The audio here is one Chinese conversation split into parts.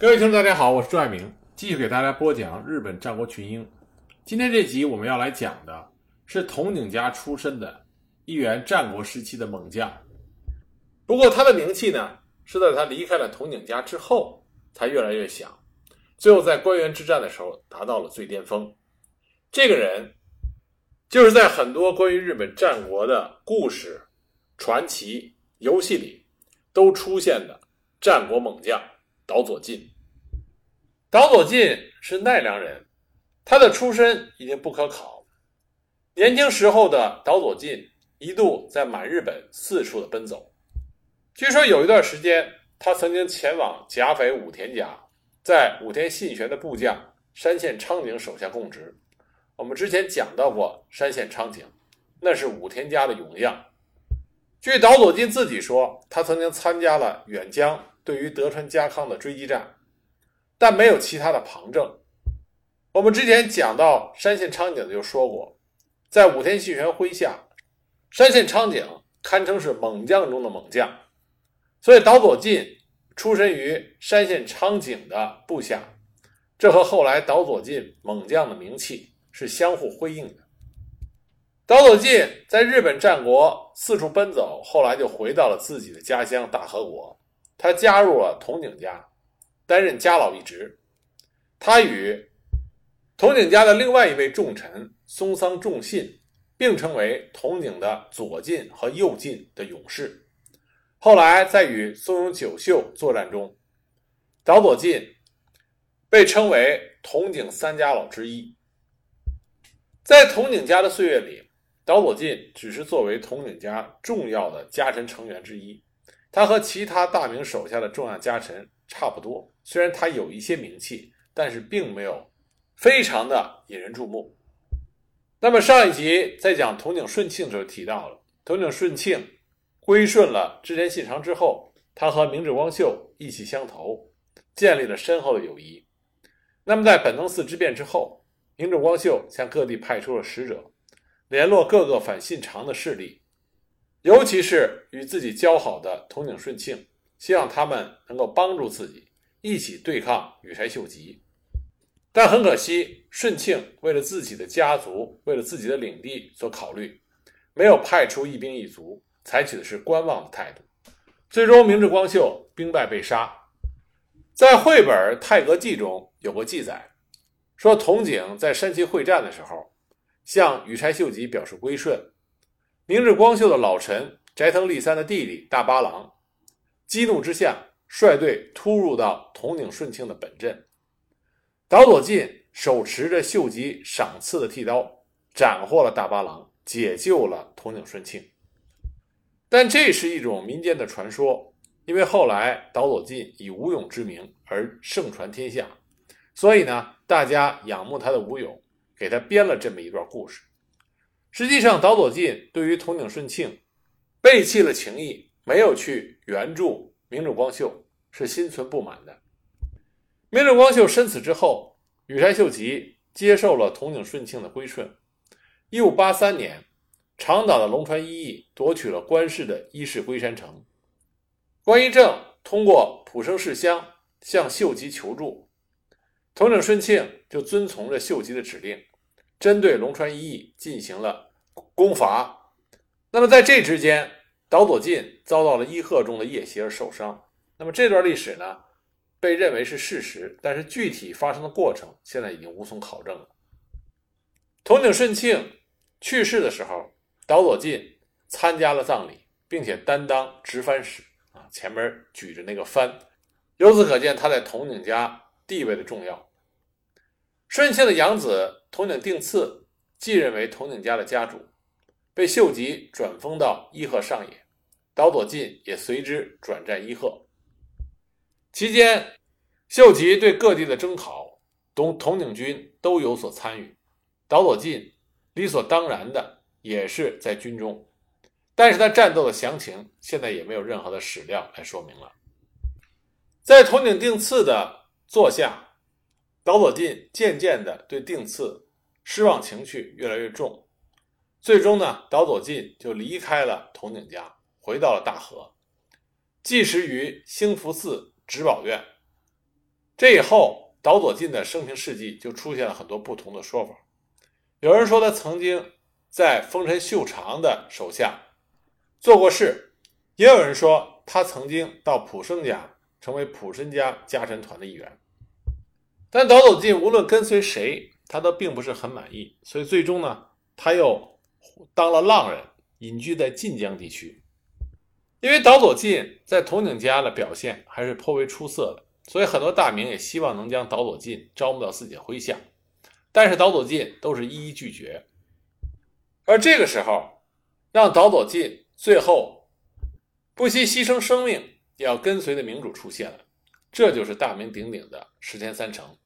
各位听众，大家好，我是朱爱明，继续给大家播讲日本战国群英。今天这集我们要来讲的是统景家出身的一员战国时期的猛将。不过他的名气呢，是在他离开了统景家之后才越来越响，最后在关原之战的时候达到了最巅峰。这个人就是在很多关于日本战国的故事、传奇、游戏里都出现的战国猛将。岛左近，岛左近是奈良人，他的出身已经不可考。年轻时候的岛左近一度在满日本四处的奔走，据说有一段时间，他曾经前往甲斐武田家，在武田信玄的部将山县昌景手下供职。我们之前讲到过山县昌景，那是武田家的勇将。据岛左近自己说，他曾经参加了远江。对于德川家康的追击战，但没有其他的旁证。我们之前讲到山县昌景就说过，在武田信玄麾下，山县昌景堪称是猛将中的猛将。所以岛佐进出身于山县昌景的部下，这和后来岛佐进猛将的名气是相互辉映的。岛佐进在日本战国四处奔走，后来就回到了自己的家乡大和国。他加入了统景家，担任家老一职。他与统景家的另外一位重臣松桑重信并称为统景的左近和右近的勇士。后来在与松永久秀作战中，岛佐近被称为统景三家老之一。在统景家的岁月里，岛佐进只是作为统景家重要的家臣成员之一。他和其他大名手下的重要家臣差不多，虽然他有一些名气，但是并没有非常的引人注目。那么上一集在讲统景顺庆的时候提到了，统景顺庆归顺了织田信长之后，他和明智光秀意气相投，建立了深厚的友谊。那么在本能寺之变之后，明智光秀向各地派出了使者，联络各个反信长的势力。尤其是与自己交好的统井顺庆，希望他们能够帮助自己一起对抗羽柴秀吉。但很可惜，顺庆为了自己的家族，为了自己的领地所考虑，没有派出一兵一卒，采取的是观望的态度。最终，明智光秀兵败被杀。在绘本《太阁记》中有过记载，说统井在山崎会战的时候，向羽柴秀吉表示归顺。明智光秀的老臣斋藤利三的弟弟大八郎，激怒之下率队突入到统井顺庆的本阵。岛佐进手持着秀吉赏赐的剃刀，斩获了大八郎，解救了统井顺庆。但这是一种民间的传说，因为后来岛佐进以武勇之名而盛传天下，所以呢，大家仰慕他的武勇，给他编了这么一段故事。实际上，岛佐进对于统井顺庆背弃了情谊，没有去援助明智光秀，是心存不满的。明智光秀身死之后，羽柴秀吉接受了统井顺庆的归顺。一五八三年，长岛的龙川一义夺取了关氏的伊势龟山城。关一正通过浦生世乡向秀吉求助，统井顺庆就遵从着秀吉的指令。针对龙川一义进行了攻伐，那么在这之间，岛佐进遭到了伊贺中的夜袭而受伤。那么这段历史呢，被认为是事实，但是具体发生的过程现在已经无从考证了。统井顺庆去世的时候，岛佐进参加了葬礼，并且担当执藩使啊，前面举着那个幡，由此可见他在统井家地位的重要。顺庆的养子统井定次继任为统井家的家主，被秀吉转封到伊贺上野，岛佐进也随之转战伊贺。期间，秀吉对各地的征讨，统统井军都有所参与，岛佐进理所当然的也是在军中，但是他战斗的详情现在也没有任何的史料来说明了。在统井定次的座下。岛佐进渐渐的对定次失望情绪越来越重，最终呢，岛佐进就离开了统井家，回到了大和，寄食于兴福寺植保院。这以后，岛佐进的生平事迹就出现了很多不同的说法。有人说他曾经在丰臣秀长的手下做过事，也有人说他曾经到浦生家成为浦生家家臣团的一员。但岛佐进无论跟随谁，他都并不是很满意，所以最终呢，他又当了浪人，隐居在晋江地区。因为岛佐进在统井家的表现还是颇为出色的，所以很多大名也希望能将岛佐进招募到自己的麾下，但是岛佐进都是一一拒绝。而这个时候，让岛佐进最后不惜牺牲生命也要跟随的明主出现了，这就是大名鼎鼎的石田三成。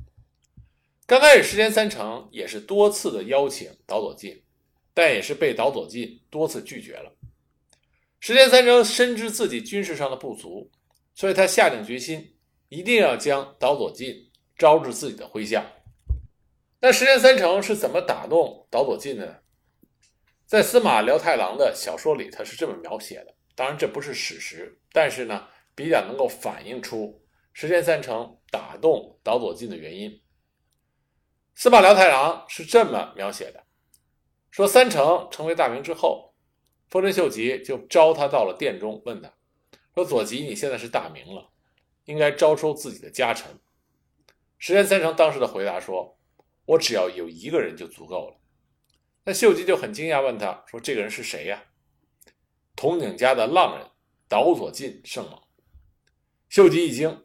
刚开始，石田三成也是多次的邀请岛佐进，但也是被岛佐进多次拒绝了。石田三成深知自己军事上的不足，所以他下定决心，一定要将岛佐进招至自己的麾下。那石田三成是怎么打动岛佐进的呢？在司马辽太郎的小说里，他是这么描写的。当然，这不是史实，但是呢，比较能够反映出石田三成打动岛佐进的原因。司马辽太郎是这么描写的：说三成成为大名之后。丰臣秀吉就招他到了殿中，问他说：“左吉，你现在是大名了，应该招收自己的家臣。”石田三成当时的回答说：“我只要有一个人就足够了。”那秀吉就很惊讶，问他说：“这个人是谁呀？”统井家的浪人岛佐进圣猛。秀吉一惊，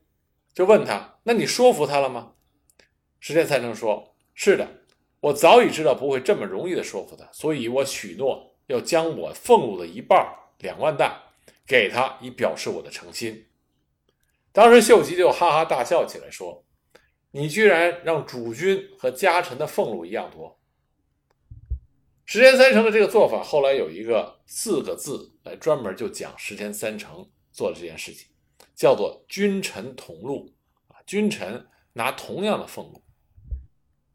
就问他：“那你说服他了吗？”石田三成说：“是的，我早已知道不会这么容易的说服他，所以我许诺。”要将我俸禄的一半两万担给他，以表示我的诚心。当时秀吉就哈哈大笑起来，说：“你居然让主君和家臣的俸禄一样多！”石田三成的这个做法，后来有一个四个字来专门就讲石田三成做的这件事情，叫做“君臣同禄”。啊，君臣拿同样的俸禄，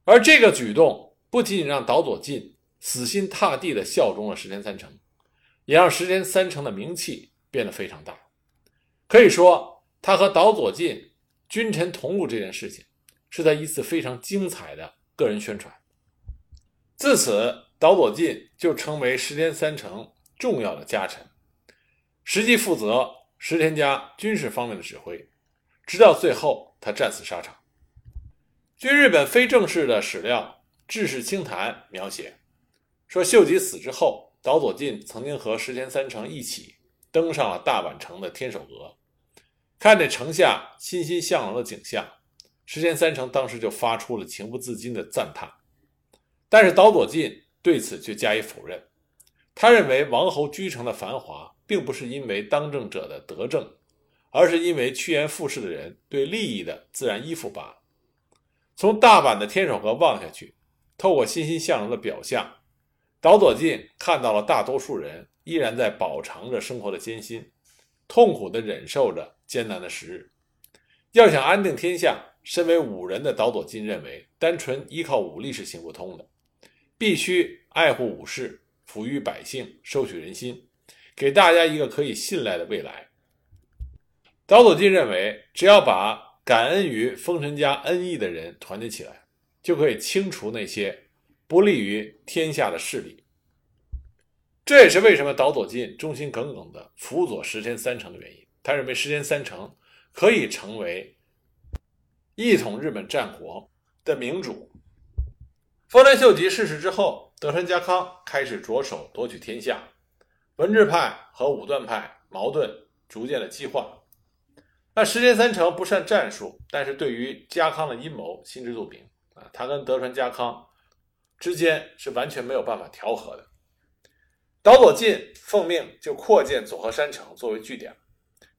而这个举动不仅仅让岛佐进。死心塌地地效忠了石田三成，也让石田三成的名气变得非常大。可以说，他和岛佐进君臣同禄这件事情，是他一次非常精彩的个人宣传。自此，岛佐进就成为石田三成重要的家臣，实际负责石田家军事方面的指挥，直到最后他战死沙场。据日本非正式的史料《志士清谈》描写。说秀吉死之后，岛佐进曾经和石田三成一起登上了大阪城的天守阁，看着城下欣欣向荣的景象，石田三成当时就发出了情不自禁的赞叹。但是岛佐进对此却加以否认，他认为王侯居城的繁华并不是因为当政者的德政，而是因为趋炎附势的人对利益的自然依附罢了。从大阪的天守阁望下去，透过欣欣向荣的表象。岛佐近看到了大多数人依然在饱尝着生活的艰辛，痛苦地忍受着艰难的时日。要想安定天下，身为武人的岛佐近认为，单纯依靠武力是行不通的，必须爱护武士，抚育百姓，收取人心，给大家一个可以信赖的未来。岛佐进认为，只要把感恩于丰臣家恩义的人团结起来，就可以清除那些。不利于天下的势力，这也是为什么岛佐进忠心耿耿的辅佐石田三成的原因。他认为石田三成可以成为一统日本战国的明主。丰臣秀吉逝世之后，德川家康开始着手夺取天下，文治派和武断派矛盾逐渐的激化。那石田三成不善战术，但是对于家康的阴谋心知肚明啊，他跟德川家康。之间是完全没有办法调和的。岛佐近奉命就扩建佐贺山城作为据点，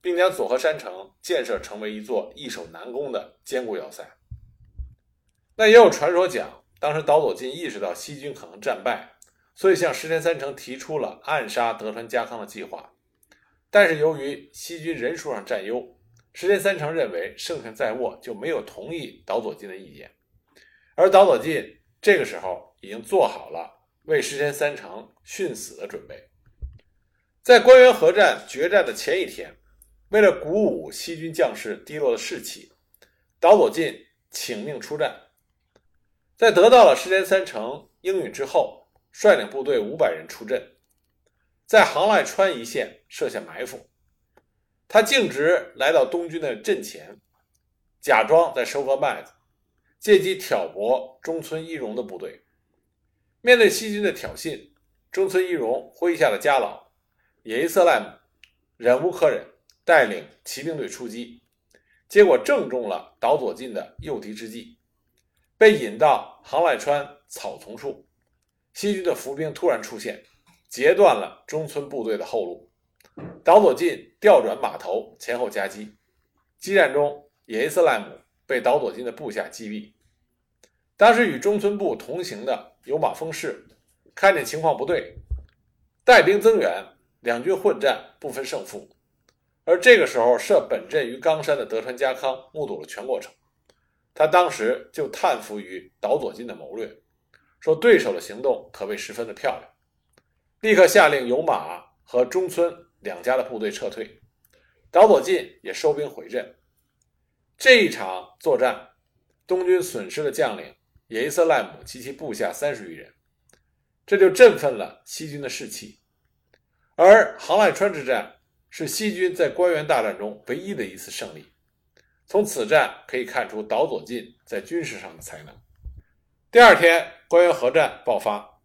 并将佐贺山城建设成为一座易守难攻的坚固要塞。那也有传说讲，当时岛佐进意识到西军可能战败，所以向石田三成提出了暗杀德川家康的计划。但是由于西军人数上占优，石田三成认为胜券在握，就没有同意岛佐进的意见。而岛佐进这个时候。已经做好了为石田三成殉死的准备。在关原合战决战的前一天，为了鼓舞西军将士低落的士气，岛佐进请命出战，在得到了石田三成应允之后，率领部队五百人出阵，在杭赖川一线设下埋伏。他径直来到东军的阵前，假装在收割麦子，借机挑拨中村一荣的部队。面对西军的挑衅，中村一荣麾下的家老野伊瑟赖姆忍无可忍，带领骑兵队出击，结果正中了岛左进的诱敌之计，被引到杭赖川草丛处。西军的伏兵突然出现，截断了中村部队的后路。岛佐近调转马头，前后夹击。激战中，野伊斯赖姆被岛佐近的部下击毙。当时与中村部同行的有马丰士看见情况不对，带兵增援，两军混战，不分胜负。而这个时候，设本阵于冈山的德川家康目睹了全过程，他当时就叹服于岛佐近的谋略，说对手的行动可谓十分的漂亮，立刻下令有马和中村。两家的部队撤退，岛佐进也收兵回阵。这一场作战，东军损失的将领野伊瑟赖姆及其部下三十余人，这就振奋了西军的士气。而杭赖川之战是西军在关原大战中唯一的一次胜利。从此战可以看出岛佐进在军事上的才能。第二天，关原合战爆发，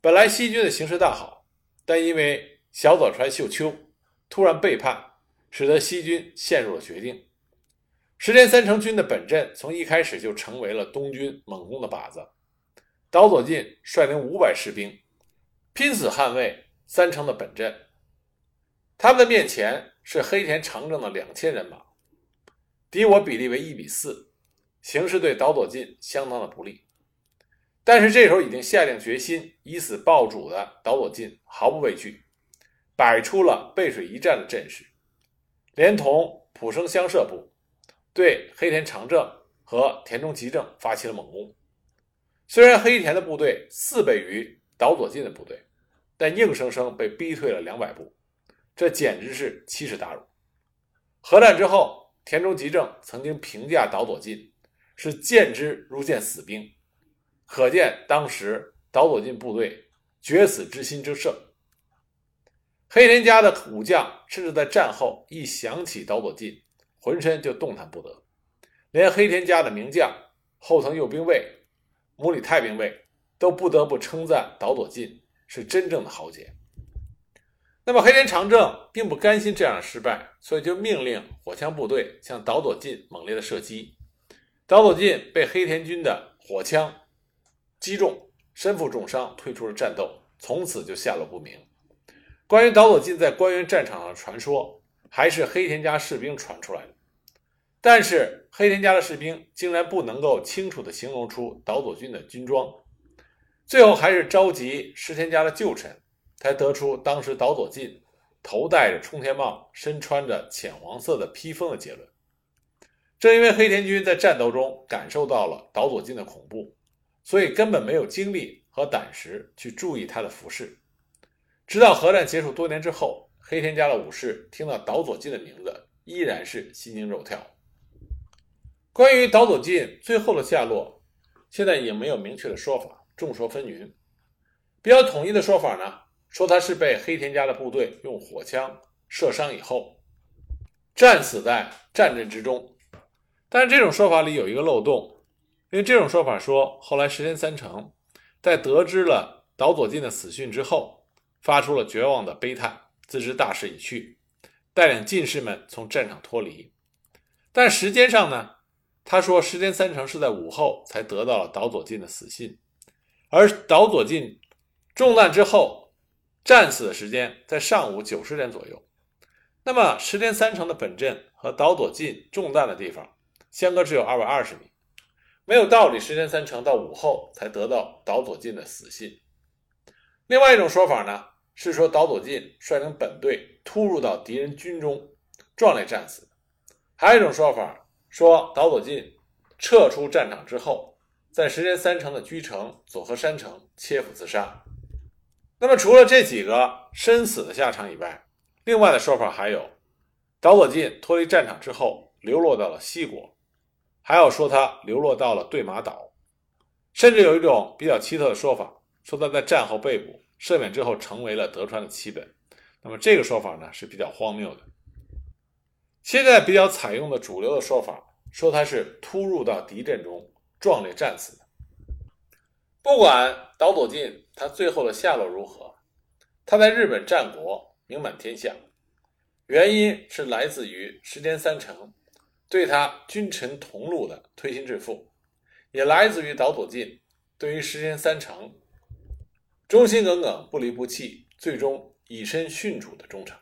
本来西军的形势大好，但因为小早川秀秋突然背叛，使得西军陷入了绝境。石田三成军的本阵从一开始就成为了东军猛攻的靶子。岛佐近率领五百士兵，拼死捍卫三成的本阵。他们的面前是黑田长政的两千人马，敌我比例为一比四，形势对岛佐近相当的不利。但是这时候已经下定决心以死报主的岛佐进毫不畏惧。摆出了背水一战的阵势，连同浦生乡社部对黑田长政和田中吉政发起了猛攻。虽然黑田的部队四倍于岛佐进的部队，但硬生生被逼退了两百步，这简直是奇耻大辱。核战之后，田中吉政曾经评价岛佐进是见之如见死兵，可见当时岛佐进部队决死之心之盛。黑田家的武将甚至在战后一想起岛佐进，浑身就动弹不得。连黑田家的名将后藤右兵卫、母里太兵卫都不得不称赞岛佐进是真正的豪杰。那么黑田长政并不甘心这样的失败，所以就命令火枪部队向岛佐进猛烈的射击。岛佐进被黑田军的火枪击中，身负重伤，退出了战斗，从此就下落不明。关于岛佐进在关原战场上的传说，还是黑田家士兵传出来的。但是黑田家的士兵竟然不能够清楚地形容出岛佐军的军装，最后还是召集石田家的旧臣，才得出当时岛佐进头戴着冲天帽、身穿着浅黄色的披风的结论。正因为黑田军在战斗中感受到了岛佐进的恐怖，所以根本没有精力和胆识去注意他的服饰。直到核战结束多年之后，黑田家的武士听到岛佐进的名字，依然是心惊肉跳。关于岛佐进最后的下落，现在也没有明确的说法，众说纷纭。比较统一的说法呢，说他是被黑田家的部队用火枪射伤以后，战死在战阵之中。但是这种说法里有一个漏洞，因为这种说法说，后来石田三成在得知了岛佐进的死讯之后。发出了绝望的悲叹，自知大势已去，带领进士们从战场脱离。但时间上呢，他说石田三成是在午后才得到了岛佐进的死信，而岛佐进中弹之后战死的时间在上午九十点左右。那么石田三成的本阵和岛佐进中弹的地方相隔只有二百二十米，没有道理石田三成到午后才得到岛佐进的死信。另外一种说法呢，是说岛佐进率领本队突入到敌人军中，壮烈战死；还有一种说法说岛佐进撤出战场之后，在石田三成的居城佐贺山城切腹自杀。那么除了这几个身死的下场以外，另外的说法还有岛佐进脱离战场之后流落到了西国，还有说他流落到了对马岛，甚至有一种比较奇特的说法，说他在战后被捕，赦免之后成为了德川的旗本。那么这个说法呢是比较荒谬的。现在比较采用的主流的说法，说他是突入到敌阵中壮烈战死的。不管岛佐进他最后的下落如何，他在日本战国名满天下，原因是来自于石田三成对他君臣同路的推心置腹，也来自于岛佐进对于时间三成忠心耿耿、不离不弃，最终以身殉主的忠诚。